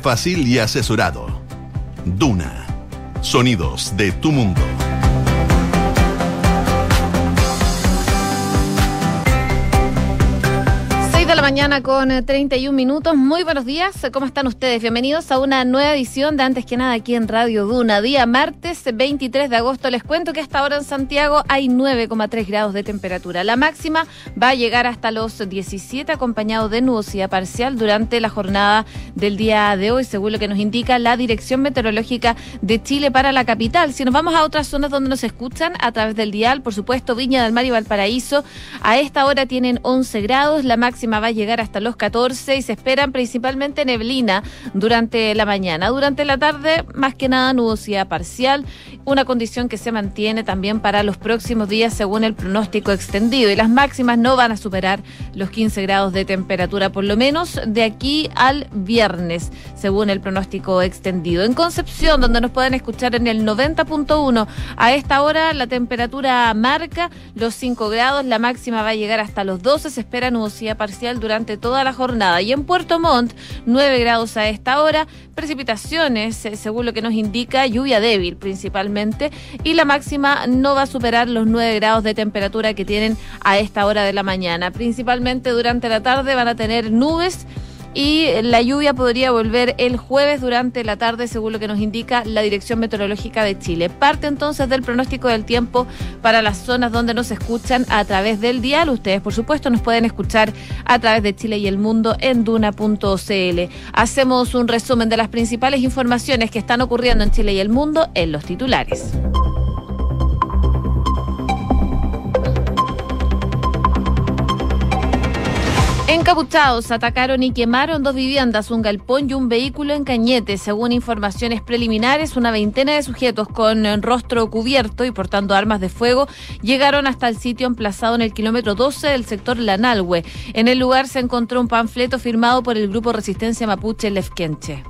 fácil y asesorado. Duna. Sonidos de tu mundo. La mañana con 31 eh, minutos. Muy buenos días. ¿Cómo están ustedes? Bienvenidos a una nueva edición de Antes que nada aquí en Radio Duna. Día martes 23 de agosto. Les cuento que hasta ahora en Santiago hay 9,3 grados de temperatura. La máxima va a llegar hasta los 17 acompañado de nubosidad parcial durante la jornada del día de hoy, según lo que nos indica la Dirección Meteorológica de Chile para la capital. Si nos vamos a otras zonas donde nos escuchan a través del dial, por supuesto, Viña del Mar y Valparaíso, a esta hora tienen 11 grados. La máxima va llegar hasta los 14 y se esperan principalmente neblina durante la mañana. Durante la tarde, más que nada nubosidad parcial, una condición que se mantiene también para los próximos días según el pronóstico extendido. Y las máximas no van a superar los 15 grados de temperatura, por lo menos de aquí al viernes, según el pronóstico extendido. En Concepción, donde nos pueden escuchar en el 90.1, a esta hora la temperatura marca los 5 grados, la máxima va a llegar hasta los 12, se espera nubosidad parcial durante toda la jornada. Y en Puerto Montt, 9 grados a esta hora, precipitaciones, eh, según lo que nos indica, lluvia débil principalmente, y la máxima no va a superar los 9 grados de temperatura que tienen a esta hora de la mañana. Principalmente durante la tarde van a tener nubes y la lluvia podría volver el jueves durante la tarde, según lo que nos indica la Dirección Meteorológica de Chile. Parte entonces del pronóstico del tiempo para las zonas donde nos escuchan a través del dial. Ustedes, por supuesto, nos pueden escuchar a través de Chile y el mundo en duna.cl. Hacemos un resumen de las principales informaciones que están ocurriendo en Chile y el mundo en los titulares. Encapuchados atacaron y quemaron dos viviendas, un galpón y un vehículo en Cañete. Según informaciones preliminares, una veintena de sujetos con rostro cubierto y portando armas de fuego llegaron hasta el sitio emplazado en el kilómetro 12 del sector Lanalhue. En el lugar se encontró un panfleto firmado por el grupo Resistencia Mapuche Lefkenche.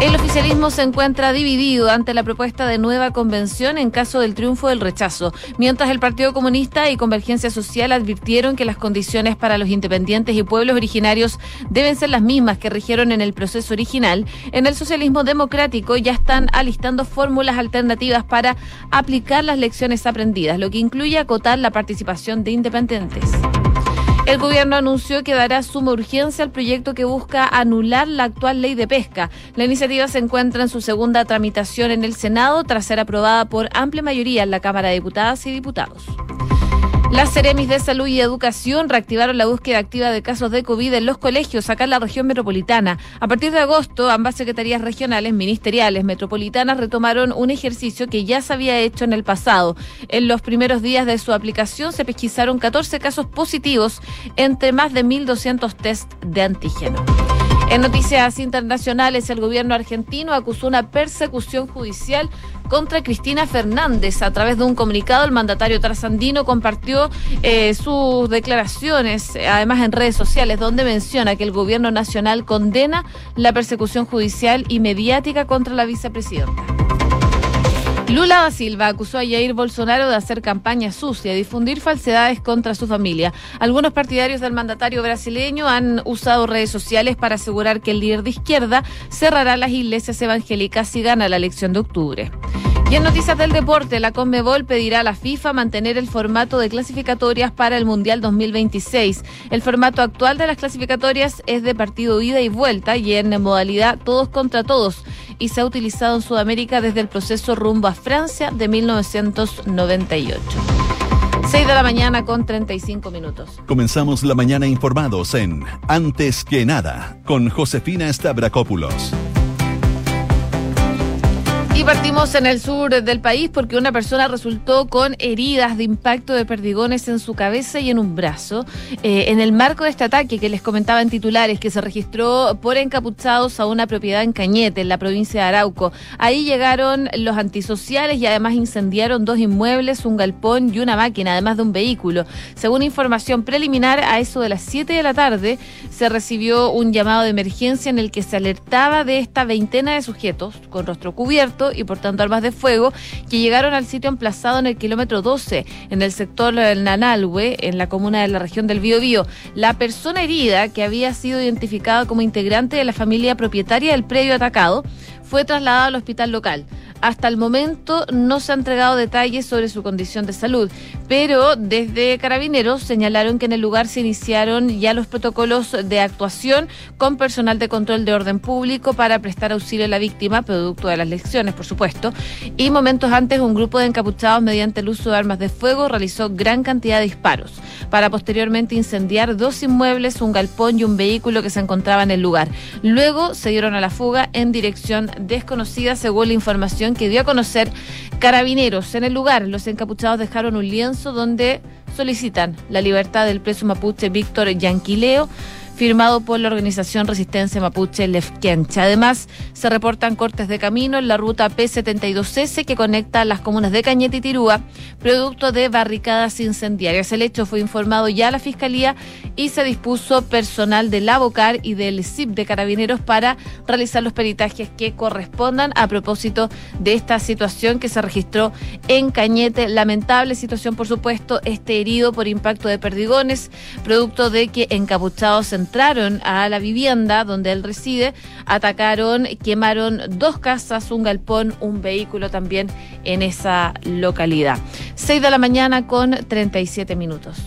El oficialismo se encuentra dividido ante la propuesta de nueva convención en caso del triunfo del rechazo, mientras el Partido Comunista y Convergencia Social advirtieron que las condiciones para los independientes y pueblos originarios deben ser las mismas que rigieron en el proceso original. En el socialismo democrático ya están alistando fórmulas alternativas para aplicar las lecciones aprendidas, lo que incluye acotar la participación de independientes. El gobierno anunció que dará suma urgencia al proyecto que busca anular la actual ley de pesca. La iniciativa se encuentra en su segunda tramitación en el Senado tras ser aprobada por amplia mayoría en la Cámara de Diputadas y Diputados. Las Ceremis de Salud y Educación reactivaron la búsqueda activa de casos de COVID en los colegios acá en la región metropolitana. A partir de agosto, ambas secretarías regionales, ministeriales, metropolitanas retomaron un ejercicio que ya se había hecho en el pasado. En los primeros días de su aplicación se pesquisaron 14 casos positivos entre más de 1.200 test de antígeno. En noticias internacionales, el gobierno argentino acusó una persecución judicial contra Cristina Fernández. A través de un comunicado, el mandatario trasandino compartió eh, sus declaraciones, además en redes sociales, donde menciona que el gobierno nacional condena la persecución judicial y mediática contra la vicepresidenta. Lula da Silva acusó a Jair Bolsonaro de hacer campaña sucia y difundir falsedades contra su familia. Algunos partidarios del mandatario brasileño han usado redes sociales para asegurar que el líder de izquierda cerrará las iglesias evangélicas si gana la elección de octubre. Y en noticias del deporte, la Conmebol pedirá a la FIFA mantener el formato de clasificatorias para el Mundial 2026. El formato actual de las clasificatorias es de partido ida y vuelta y en modalidad todos contra todos y se ha utilizado en Sudamérica desde el proceso rumbo a Francia de 1998. 6 de la mañana con 35 minutos. Comenzamos la mañana informados en Antes que nada con Josefina Stavrakopoulos. Y partimos en el sur del país porque una persona resultó con heridas de impacto de perdigones en su cabeza y en un brazo. Eh, en el marco de este ataque que les comentaba en titulares, que se registró por encapuchados a una propiedad en Cañete, en la provincia de Arauco. Ahí llegaron los antisociales y además incendiaron dos inmuebles, un galpón y una máquina, además de un vehículo. Según información preliminar, a eso de las 7 de la tarde se recibió un llamado de emergencia en el que se alertaba de esta veintena de sujetos con rostro cubierto cubierto y portando armas de fuego que llegaron al sitio emplazado en el kilómetro 12, en el sector del Nanalhue, en la comuna de la región del Biobío. La persona herida, que había sido identificada como integrante de la familia propietaria del predio atacado, fue trasladada al hospital local. Hasta el momento no se han entregado detalles sobre su condición de salud, pero desde Carabineros señalaron que en el lugar se iniciaron ya los protocolos de actuación con personal de control de orden público para prestar auxilio a la víctima, producto de las lecciones, por supuesto. Y momentos antes, un grupo de encapuchados, mediante el uso de armas de fuego, realizó gran cantidad de disparos para posteriormente incendiar dos inmuebles, un galpón y un vehículo que se encontraba en el lugar. Luego se dieron a la fuga en dirección desconocida, según la información que dio a conocer Carabineros. En el lugar, los encapuchados dejaron un lienzo donde solicitan la libertad del preso mapuche Víctor Yanquileo firmado por la organización Resistencia Mapuche Lefkencha. Además, se reportan cortes de camino en la ruta P72S que conecta las comunas de Cañete y Tirúa, producto de barricadas incendiarias. El hecho fue informado ya a la Fiscalía y se dispuso personal del ABOCAR y del CIP de Carabineros para realizar los peritajes que correspondan a propósito de esta situación que se registró en Cañete. Lamentable situación, por supuesto, este herido por impacto de perdigones, producto de que encapuchados en entraron a la vivienda donde él reside, atacaron, quemaron dos casas, un galpón, un vehículo también en esa localidad. 6 de la mañana con 37 minutos.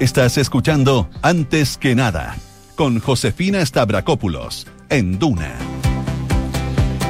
Estás escuchando Antes que nada con Josefina Stavrakopoulos en Duna.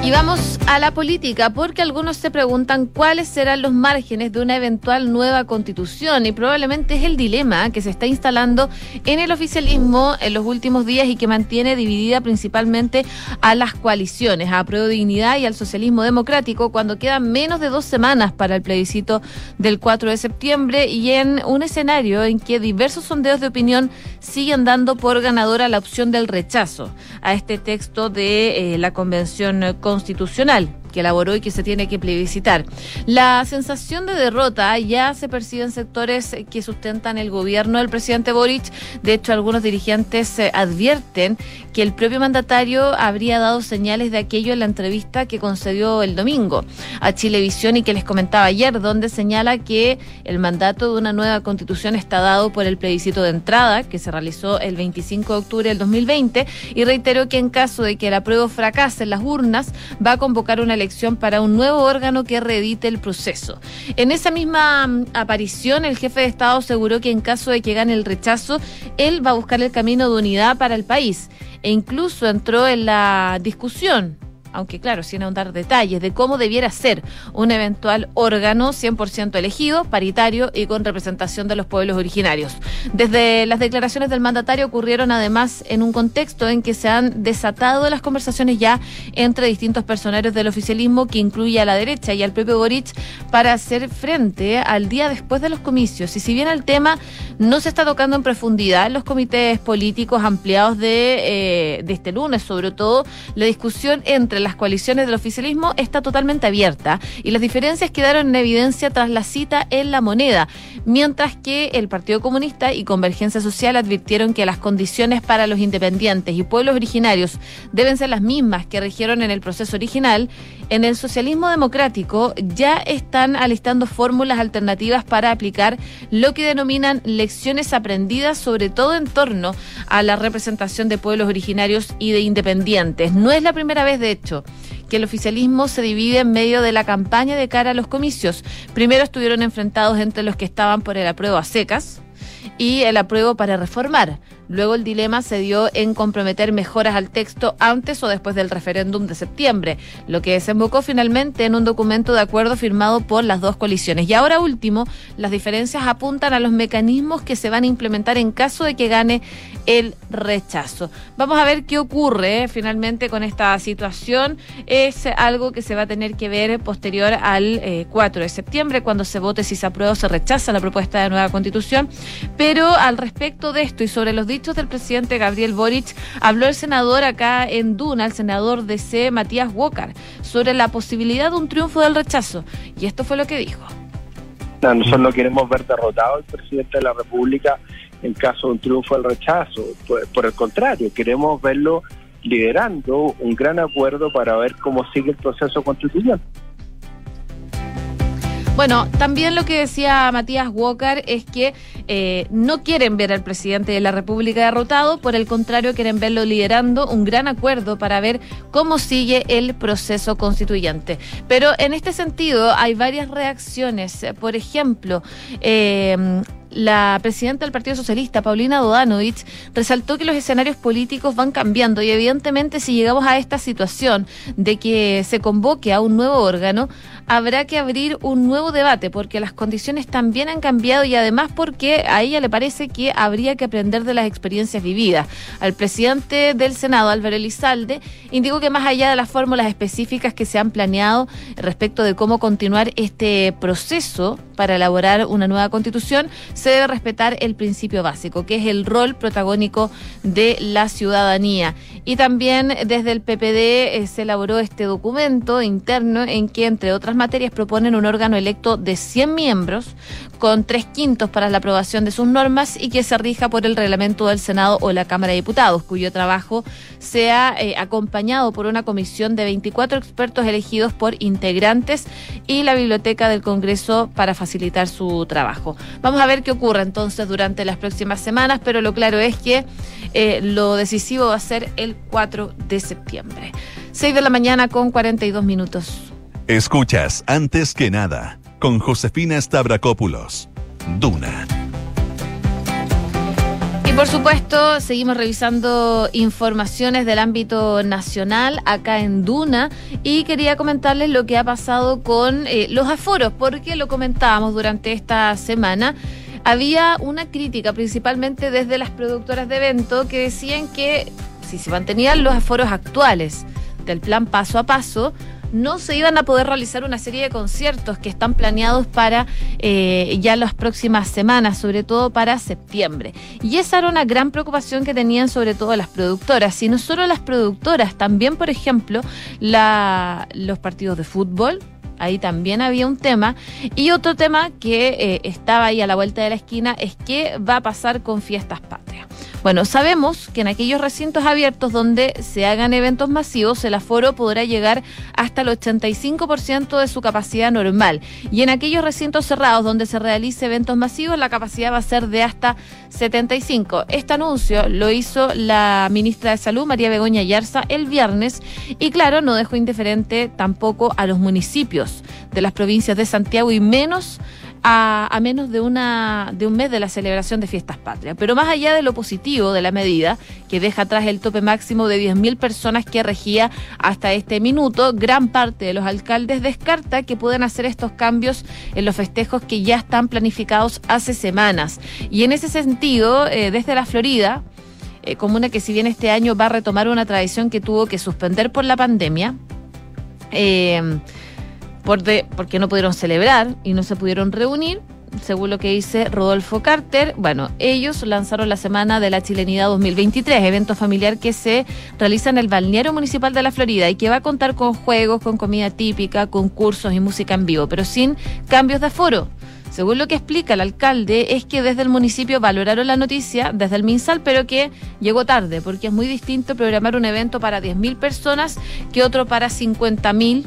Y vamos a la política, porque algunos se preguntan cuáles serán los márgenes de una eventual nueva constitución. Y probablemente es el dilema que se está instalando en el oficialismo en los últimos días y que mantiene dividida principalmente a las coaliciones, a Prueba Dignidad y al socialismo democrático cuando quedan menos de dos semanas para el plebiscito del 4 de septiembre y en un escenario en que diversos sondeos de opinión siguen dando por ganadora la opción del rechazo a este texto de eh, la Convención Constitucional. constitucional que elaboró y que se tiene que plebiscitar. La sensación de derrota ya se percibe en sectores que sustentan el gobierno del presidente Boric. De hecho, algunos dirigentes eh, advierten que el propio mandatario habría dado señales de aquello en la entrevista que concedió el domingo a Chilevisión y que les comentaba ayer, donde señala que el mandato de una nueva constitución está dado por el plebiscito de entrada que se realizó el 25 de octubre del 2020 y reiteró que en caso de que el apruebo fracase en las urnas va a convocar una elección para un nuevo órgano que reedite el proceso. En esa misma mm, aparición, el jefe de Estado aseguró que en caso de que gane el rechazo, él va a buscar el camino de unidad para el país e incluso entró en la discusión aunque claro, sin ahondar detalles, de cómo debiera ser un eventual órgano 100% elegido, paritario y con representación de los pueblos originarios. Desde las declaraciones del mandatario ocurrieron además en un contexto en que se han desatado las conversaciones ya entre distintos personeros del oficialismo, que incluye a la derecha y al propio Boric, para hacer frente al día después de los comicios. Y si bien el tema no se está tocando en profundidad los comités políticos ampliados de, eh, de este lunes, sobre todo la discusión entre las coaliciones del oficialismo está totalmente abierta y las diferencias quedaron en evidencia tras la cita en la moneda, mientras que el Partido Comunista y Convergencia Social advirtieron que las condiciones para los independientes y pueblos originarios deben ser las mismas que rigieron en el proceso original, en el socialismo democrático ya están alistando fórmulas alternativas para aplicar lo que denominan lecciones aprendidas, sobre todo en torno a la representación de pueblos originarios y de independientes. No es la primera vez, de hecho, que el oficialismo se divide en medio de la campaña de cara a los comicios. Primero estuvieron enfrentados entre los que estaban por el apruebo a secas y el apruebo para reformar. Luego el dilema se dio en comprometer mejoras al texto antes o después del referéndum de septiembre, lo que desembocó finalmente en un documento de acuerdo firmado por las dos coaliciones. Y ahora último, las diferencias apuntan a los mecanismos que se van a implementar en caso de que gane el rechazo. Vamos a ver qué ocurre eh, finalmente con esta situación. Es algo que se va a tener que ver posterior al 4 eh, de septiembre, cuando se vote si se aprueba o se rechaza la propuesta de nueva constitución. Pero al respecto de esto y sobre los dichos del presidente Gabriel Boric, habló el senador acá en Duna, el senador de C, Matías Walker, sobre la posibilidad de un triunfo del rechazo. Y esto fue lo que dijo. nosotros no queremos ver derrotado al presidente de la República en caso de un triunfo del rechazo. Por, el contrario, queremos verlo liderando un gran acuerdo para ver cómo sigue el proceso constitucional. Bueno, también lo que decía Matías Walker es que eh, no quieren ver al presidente de la República derrotado, por el contrario, quieren verlo liderando un gran acuerdo para ver cómo sigue el proceso constituyente. Pero en este sentido hay varias reacciones. Por ejemplo, eh, la presidenta del Partido Socialista, Paulina Dodanovich, resaltó que los escenarios políticos van cambiando y evidentemente si llegamos a esta situación de que se convoque a un nuevo órgano, habrá que abrir un nuevo debate porque las condiciones también han cambiado y además porque a ella le parece que habría que aprender de las experiencias vividas. Al presidente del Senado, Álvaro Elizalde, indicó que más allá de las fórmulas específicas que se han planeado respecto de cómo continuar este proceso para elaborar una nueva constitución, se debe respetar el principio básico, que es el rol protagónico de la ciudadanía. Y también desde el PPD eh, se elaboró este documento interno en que, entre otras materias, proponen un órgano electo de 100 miembros con tres quintos para la aprobación de sus normas y que se rija por el reglamento del Senado o la Cámara de Diputados, cuyo trabajo sea eh, acompañado por una comisión de 24 expertos elegidos por integrantes y la Biblioteca del Congreso para facilitar su trabajo. Vamos a ver qué ocurre entonces durante las próximas semanas, pero lo claro es que eh, lo decisivo va a ser el 4 de septiembre. 6 de la mañana con 42 minutos. Escuchas antes que nada con Josefina Stavrakopoulos. Duna. Y por supuesto, seguimos revisando informaciones del ámbito nacional acá en Duna y quería comentarles lo que ha pasado con eh, los aforos, porque lo comentábamos durante esta semana. Había una crítica principalmente desde las productoras de evento que decían que si se mantenían los aforos actuales del plan paso a paso, no se iban a poder realizar una serie de conciertos que están planeados para eh, ya las próximas semanas, sobre todo para septiembre. Y esa era una gran preocupación que tenían sobre todo las productoras, y no solo las productoras, también, por ejemplo, los partidos de fútbol, ahí también había un tema. Y otro tema que eh, estaba ahí a la vuelta de la esquina es qué va a pasar con fiestas patrias. Bueno, sabemos que en aquellos recintos abiertos donde se hagan eventos masivos, el aforo podrá llegar hasta el 85% de su capacidad normal. Y en aquellos recintos cerrados donde se realice eventos masivos, la capacidad va a ser de hasta 75. Este anuncio lo hizo la ministra de Salud, María Begoña Yarza, el viernes. Y claro, no dejó indiferente tampoco a los municipios de las provincias de Santiago y menos a, menos de, una, de un mes de la celebración de fiestas patrias. Pero más allá de lo positivo de la medida, que deja atrás el tope máximo de 10.000 personas que regía hasta este minuto, gran parte de los alcaldes descarta que puedan hacer estos cambios en los festejos que ya están planificados hace semanas. Y en ese sentido, eh, desde la Florida, eh, comuna que si bien este año va a retomar una tradición que tuvo que suspender por la pandemia, eh, porque no pudieron celebrar y no se pudieron reunir, según lo que dice Rodolfo Carter, bueno, ellos lanzaron la Semana de la Chilenidad 2023, evento familiar que se realiza en el balneario municipal de la Florida y que va a contar con juegos, con comida típica, concursos y música en vivo, pero sin cambios de aforo. Según lo que explica el alcalde, es que desde el municipio valoraron la noticia, desde el MinSal, pero que llegó tarde, porque es muy distinto programar un evento para 10.000 personas que otro para 50.000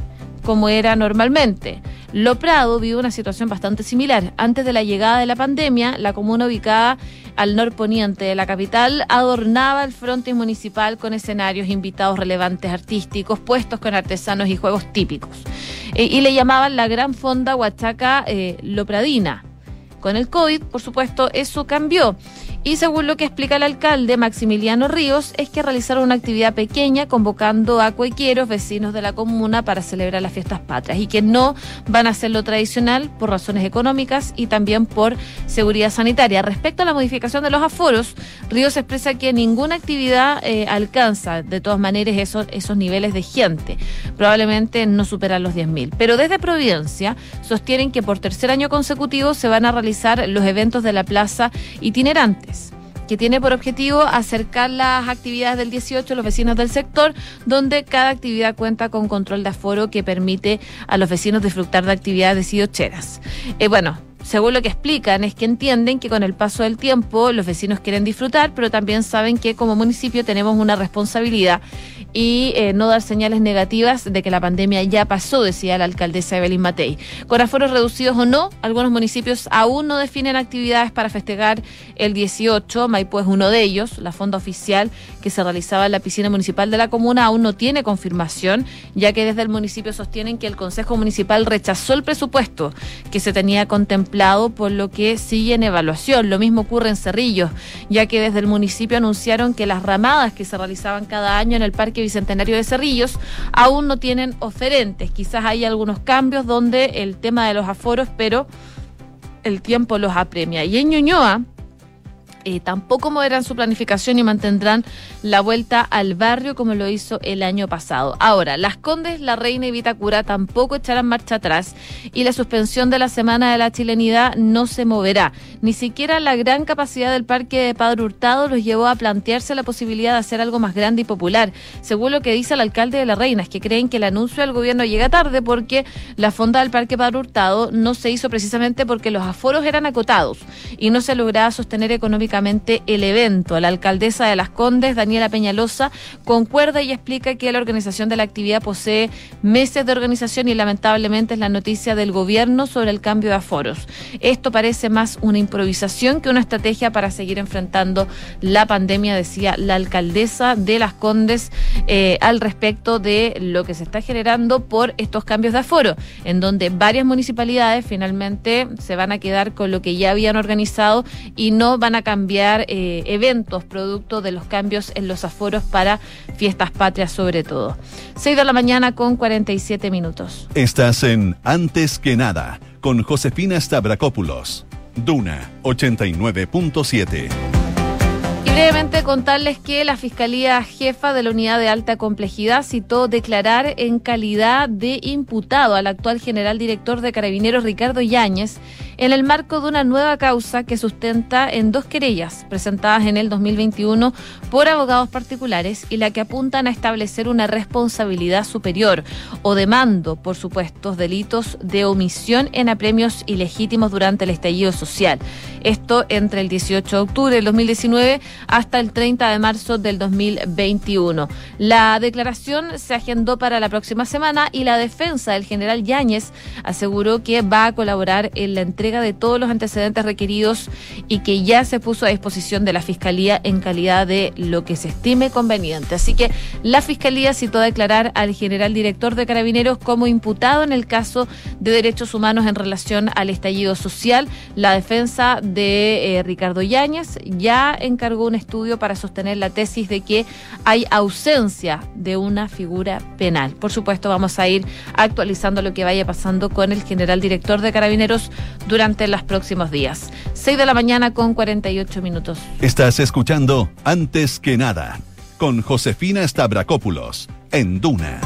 como era normalmente. Lo Prado vive una situación bastante similar. Antes de la llegada de la pandemia, la comuna ubicada al norponiente de la capital adornaba el frontis municipal con escenarios, invitados relevantes artísticos, puestos con artesanos y juegos típicos. Eh, y le llamaban la Gran Fonda Huachaca eh, Lopradina. Con el COVID, por supuesto, eso cambió y según lo que explica el alcalde Maximiliano Ríos, es que realizaron una actividad pequeña convocando a cuequeros, vecinos de la comuna, para celebrar las fiestas patrias y que no van a hacer lo tradicional por razones económicas y también por seguridad sanitaria. Respecto a la modificación de los aforos, Ríos expresa que ninguna actividad eh, alcanza de todas maneras esos, esos niveles de gente. Probablemente no superan los 10.000. Pero desde Providencia sostienen que por tercer año consecutivo se van a realizar los eventos de la plaza itinerantes que tiene por objetivo acercar las actividades del 18 a los vecinos del sector, donde cada actividad cuenta con control de aforo que permite a los vecinos disfrutar de actividades 18 Eh, bueno, según lo que explican, es que entienden que con el paso del tiempo los vecinos quieren disfrutar, pero también saben que como municipio tenemos una responsabilidad y eh, no dar señales negativas de que la pandemia ya pasó, decía la alcaldesa Evelyn Matei. Con aforos reducidos o no, algunos municipios aún no definen actividades para festejar el 18. Maipú es uno de ellos. La fonda oficial que se realizaba en la piscina municipal de la comuna aún no tiene confirmación, ya que desde el municipio sostienen que el Consejo Municipal rechazó el presupuesto que se tenía contemplado, por lo que sigue en evaluación. Lo mismo ocurre en Cerrillos, ya que desde el municipio anunciaron que las ramadas que se realizaban cada año en el Parque Bicentenario de Cerrillos aún no tienen oferentes. Quizás hay algunos cambios donde el tema de los aforos, pero el tiempo los apremia. Y en Ñuñoa, eh, tampoco moverán su planificación y mantendrán la vuelta al barrio como lo hizo el año pasado. Ahora, Las Condes, La Reina y Vitacura tampoco echarán marcha atrás y la suspensión de la Semana de la Chilenidad no se moverá. Ni siquiera la gran capacidad del Parque de Padre Hurtado los llevó a plantearse la posibilidad de hacer algo más grande y popular. Según lo que dice el alcalde de La Reina, es que creen que el anuncio del gobierno llega tarde porque la fonda del Parque Padre Hurtado no se hizo precisamente porque los aforos eran acotados y no se lograba sostener económicamente el evento. La alcaldesa de Las Condes, Daniela Peñalosa, concuerda y explica que la organización de la actividad posee meses de organización y lamentablemente es la noticia del gobierno sobre el cambio de aforos. Esto parece más una improvisación que una estrategia para seguir enfrentando la pandemia, decía la alcaldesa de Las Condes eh, al respecto de lo que se está generando por estos cambios de aforo, en donde varias municipalidades finalmente se van a quedar con lo que ya habían organizado y no van a cambiar cambiar eh, eventos producto de los cambios en los aforos para fiestas patrias sobre todo. 6 de la mañana con 47 minutos. Estás en Antes que nada con Josefina Stavrakopoulos. Duna 89.7. Y brevemente contarles que la Fiscalía Jefa de la Unidad de Alta Complejidad citó declarar en calidad de imputado al actual general director de Carabineros Ricardo Yáñez en el marco de una nueva causa que sustenta en dos querellas presentadas en el 2021 por abogados particulares y la que apuntan a establecer una responsabilidad superior o demando por supuestos delitos de omisión en apremios ilegítimos durante el estallido social. Esto entre el 18 de octubre del 2019 hasta el 30 de marzo del 2021. La declaración se agendó para la próxima semana y la defensa del general Yáñez aseguró que va a colaborar en la entrega de todos los antecedentes requeridos y que ya se puso a disposición de la Fiscalía en calidad de lo que se estime conveniente. Así que la Fiscalía citó a declarar al general director de Carabineros como imputado en el caso de derechos humanos en relación al estallido social. La defensa de eh, Ricardo Yáñez ya encargó un estudio para sostener la tesis de que hay ausencia de una figura penal. Por supuesto, vamos a ir actualizando lo que vaya pasando con el general director de Carabineros durante los próximos días. 6 de la mañana con 48 minutos. Estás escuchando Antes que nada con Josefina Stavrakopoulos en Duna.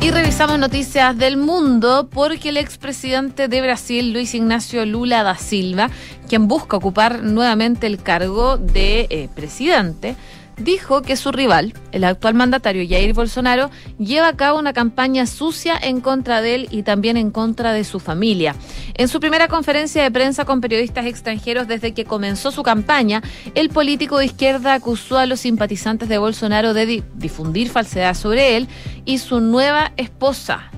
Y revisamos noticias del mundo porque el expresidente de Brasil, Luis Ignacio Lula da Silva, quien busca ocupar nuevamente el cargo de eh, presidente, dijo que su rival, el actual mandatario Jair Bolsonaro, lleva a cabo una campaña sucia en contra de él y también en contra de su familia. En su primera conferencia de prensa con periodistas extranjeros desde que comenzó su campaña, el político de izquierda acusó a los simpatizantes de Bolsonaro de difundir falsedad sobre él y su nueva esposa,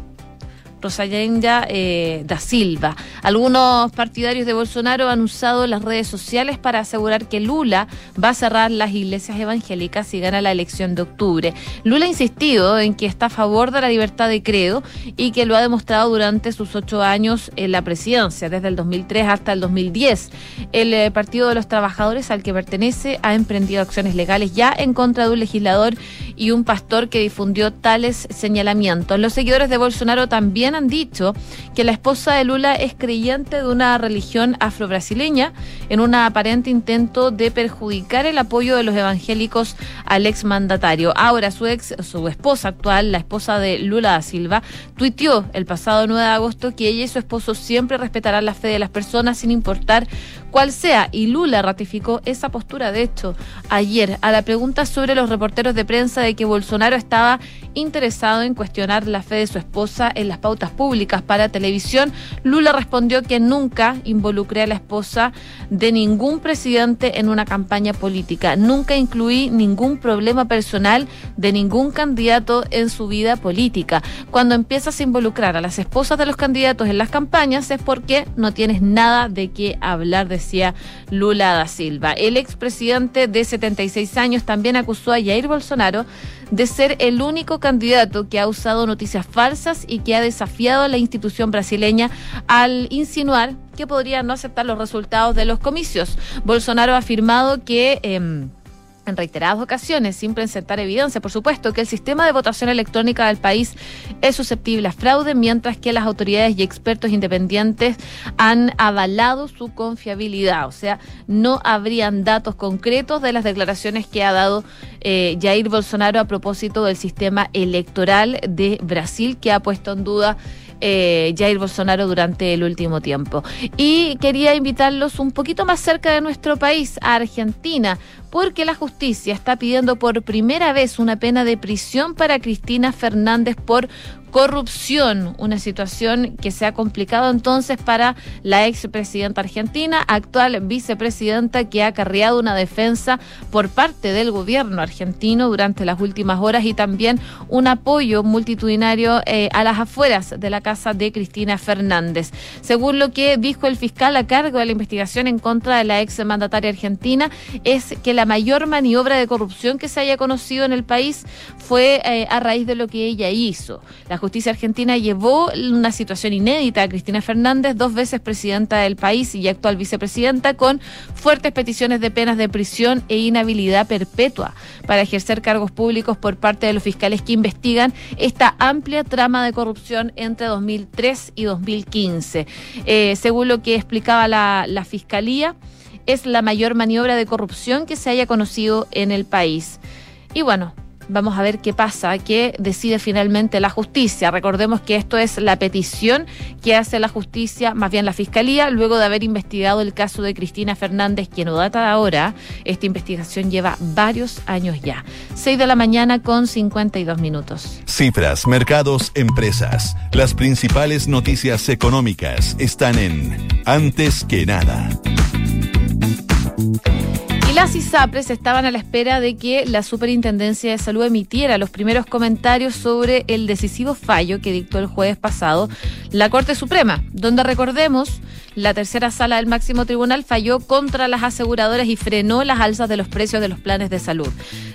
Rosayenda eh, da Silva. Algunos partidarios de Bolsonaro han usado las redes sociales para asegurar que Lula va a cerrar las iglesias evangélicas si gana la elección de octubre. Lula ha insistido en que está a favor de la libertad de credo y que lo ha demostrado durante sus ocho años en la presidencia, desde el 2003 hasta el 2010. El eh, Partido de los Trabajadores al que pertenece ha emprendido acciones legales ya en contra de un legislador y un pastor que difundió tales señalamientos. Los seguidores de Bolsonaro también han dicho que la esposa de Lula es creyente de una religión afrobrasileña en un aparente intento de perjudicar el apoyo de los evangélicos al exmandatario. Ahora su ex, su esposa actual, la esposa de Lula da Silva, tuiteó el pasado 9 de agosto que ella y su esposo siempre respetarán la fe de las personas sin importar cuál sea. Y Lula ratificó esa postura, de hecho, ayer a la pregunta sobre los reporteros de prensa de de que Bolsonaro estaba interesado en cuestionar la fe de su esposa en las pautas públicas para televisión. Lula respondió que nunca involucré a la esposa de ningún presidente en una campaña política. Nunca incluí ningún problema personal de ningún candidato en su vida política. Cuando empiezas a involucrar a las esposas de los candidatos en las campañas es porque no tienes nada de qué hablar, decía Lula da Silva. El expresidente de 76 años también acusó a Jair Bolsonaro de ser el único candidato que ha usado noticias falsas y que ha desafiado a la institución brasileña al insinuar que podría no aceptar los resultados de los comicios. Bolsonaro ha afirmado que... Eh, en reiteradas ocasiones, sin presentar evidencia, por supuesto, que el sistema de votación electrónica del país es susceptible a fraude, mientras que las autoridades y expertos independientes han avalado su confiabilidad. O sea, no habrían datos concretos de las declaraciones que ha dado eh, Jair Bolsonaro a propósito del sistema electoral de Brasil, que ha puesto en duda eh, Jair Bolsonaro durante el último tiempo. Y quería invitarlos un poquito más cerca de nuestro país, a Argentina, porque la justicia está pidiendo por primera vez una pena de prisión para Cristina Fernández por corrupción, una situación que se ha complicado entonces para la expresidenta argentina, actual vicepresidenta que ha acarreado una defensa por parte del gobierno argentino durante las últimas horas y también un apoyo multitudinario eh, a las afueras de la casa de Cristina Fernández. Según lo que dijo el fiscal a cargo de la investigación en contra de la ex mandataria argentina, es que la mayor maniobra de corrupción que se haya conocido en el país fue eh, a raíz de lo que ella hizo. La justicia argentina llevó una situación inédita a Cristina Fernández, dos veces presidenta del país y actual vicepresidenta, con fuertes peticiones de penas de prisión e inhabilidad perpetua para ejercer cargos públicos por parte de los fiscales que investigan esta amplia trama de corrupción entre 2003 y 2015. Eh, según lo que explicaba la, la Fiscalía, es la mayor maniobra de corrupción que se haya conocido en el país. Y bueno, Vamos a ver qué pasa, qué decide finalmente la justicia. Recordemos que esto es la petición que hace la justicia, más bien la fiscalía, luego de haber investigado el caso de Cristina Fernández, que no data de ahora. Esta investigación lleva varios años ya. 6 de la mañana con 52 minutos. Cifras, mercados, empresas. Las principales noticias económicas están en Antes que nada. Las ISAPRES estaban a la espera de que la Superintendencia de Salud emitiera los primeros comentarios sobre el decisivo fallo que dictó el jueves pasado la Corte Suprema, donde recordemos la tercera sala del máximo tribunal falló contra las aseguradoras y frenó las alzas de los precios de los planes de salud.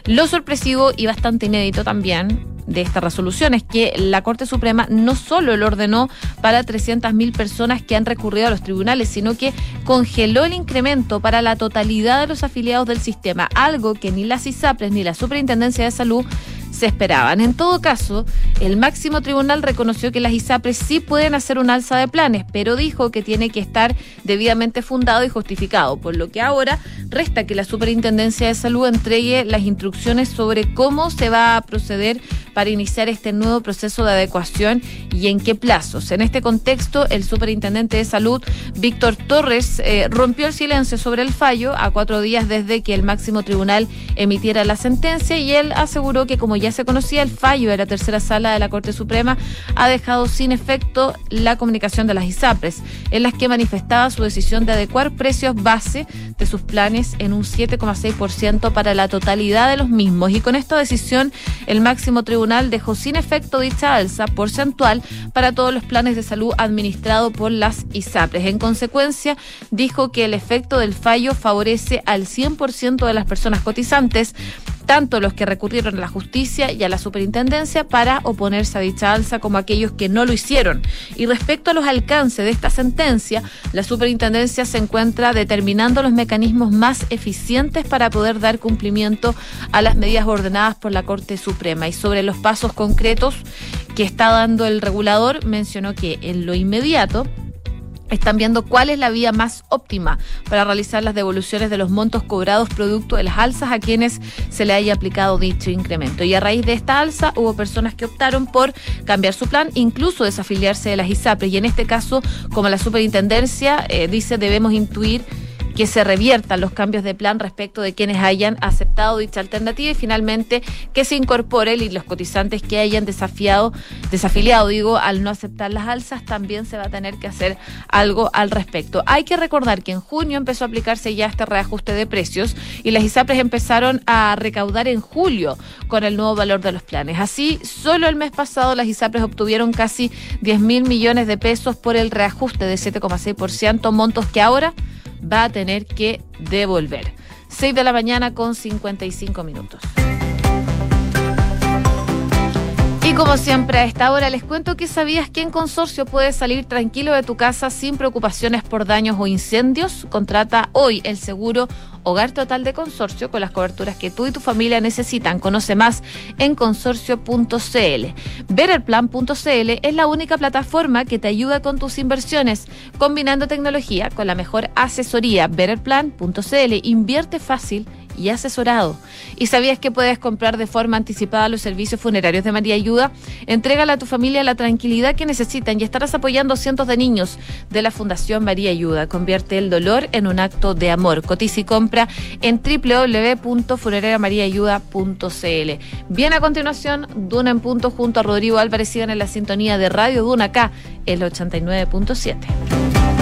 Lo sorpresivo y bastante inédito también de esta resolución es que la Corte Suprema no solo lo ordenó para 300.000 personas que han recurrido a los tribunales, sino que congeló el incremento para la totalidad de los afiliados del sistema, algo que ni las ISAPRES ni la Superintendencia de Salud se esperaban. En todo caso, el máximo tribunal reconoció que las ISAPRES sí pueden hacer un alza de planes, pero dijo que tiene que estar debidamente fundado y justificado, por lo que ahora resta que la Superintendencia de Salud entregue las instrucciones sobre cómo se va a proceder para iniciar este nuevo proceso de adecuación y en qué plazos. En este contexto, el Superintendente de Salud, Víctor Torres, eh, rompió el silencio sobre el fallo a cuatro días desde que el máximo tribunal emitiera la sentencia y él aseguró que como ya ya se conocía, el fallo de la tercera sala de la Corte Suprema ha dejado sin efecto la comunicación de las ISAPRES, en las que manifestaba su decisión de adecuar precios base de sus planes en un 7,6% para la totalidad de los mismos. Y con esta decisión, el máximo tribunal dejó sin efecto dicha alza porcentual para todos los planes de salud administrados por las ISAPRES. En consecuencia, dijo que el efecto del fallo favorece al 100% de las personas cotizantes tanto los que recurrieron a la justicia y a la superintendencia para oponerse a dicha alza como aquellos que no lo hicieron. Y respecto a los alcances de esta sentencia, la superintendencia se encuentra determinando los mecanismos más eficientes para poder dar cumplimiento a las medidas ordenadas por la Corte Suprema. Y sobre los pasos concretos que está dando el regulador, mencionó que en lo inmediato, están viendo cuál es la vía más óptima para realizar las devoluciones de los montos cobrados producto de las alzas a quienes se le haya aplicado dicho incremento. Y a raíz de esta alza hubo personas que optaron por cambiar su plan, incluso desafiliarse de las ISAPRES. Y en este caso, como la superintendencia eh, dice, debemos intuir que se reviertan los cambios de plan respecto de quienes hayan aceptado dicha alternativa y finalmente que se incorporen y los cotizantes que hayan desafiado, desafiliado, digo, al no aceptar las alzas, también se va a tener que hacer algo al respecto. Hay que recordar que en junio empezó a aplicarse ya este reajuste de precios y las ISAPRES empezaron a recaudar en julio con el nuevo valor de los planes. Así, solo el mes pasado las ISAPRES obtuvieron casi 10 mil millones de pesos por el reajuste de 7,6%, montos que ahora va a tener que devolver. 6 de la mañana con 55 minutos. Como siempre a esta hora les cuento que sabías que en Consorcio puedes salir tranquilo de tu casa sin preocupaciones por daños o incendios. Contrata hoy el seguro Hogar Total de Consorcio con las coberturas que tú y tu familia necesitan. Conoce más en consorcio.cl. Betterplan.cl es la única plataforma que te ayuda con tus inversiones, combinando tecnología con la mejor asesoría. Betterplan.cl invierte fácil y asesorado. ¿Y sabías que puedes comprar de forma anticipada los servicios funerarios de María Ayuda? Entrégale a tu familia la tranquilidad que necesitan y estarás apoyando a cientos de niños de la Fundación María Ayuda. Convierte el dolor en un acto de amor. Cotiza y compra en www.funerariamariaayuda.cl. Bien a continuación, Duna en punto junto a Rodrigo Álvarez. Sigan en la sintonía de Radio Duna acá, el 89.7.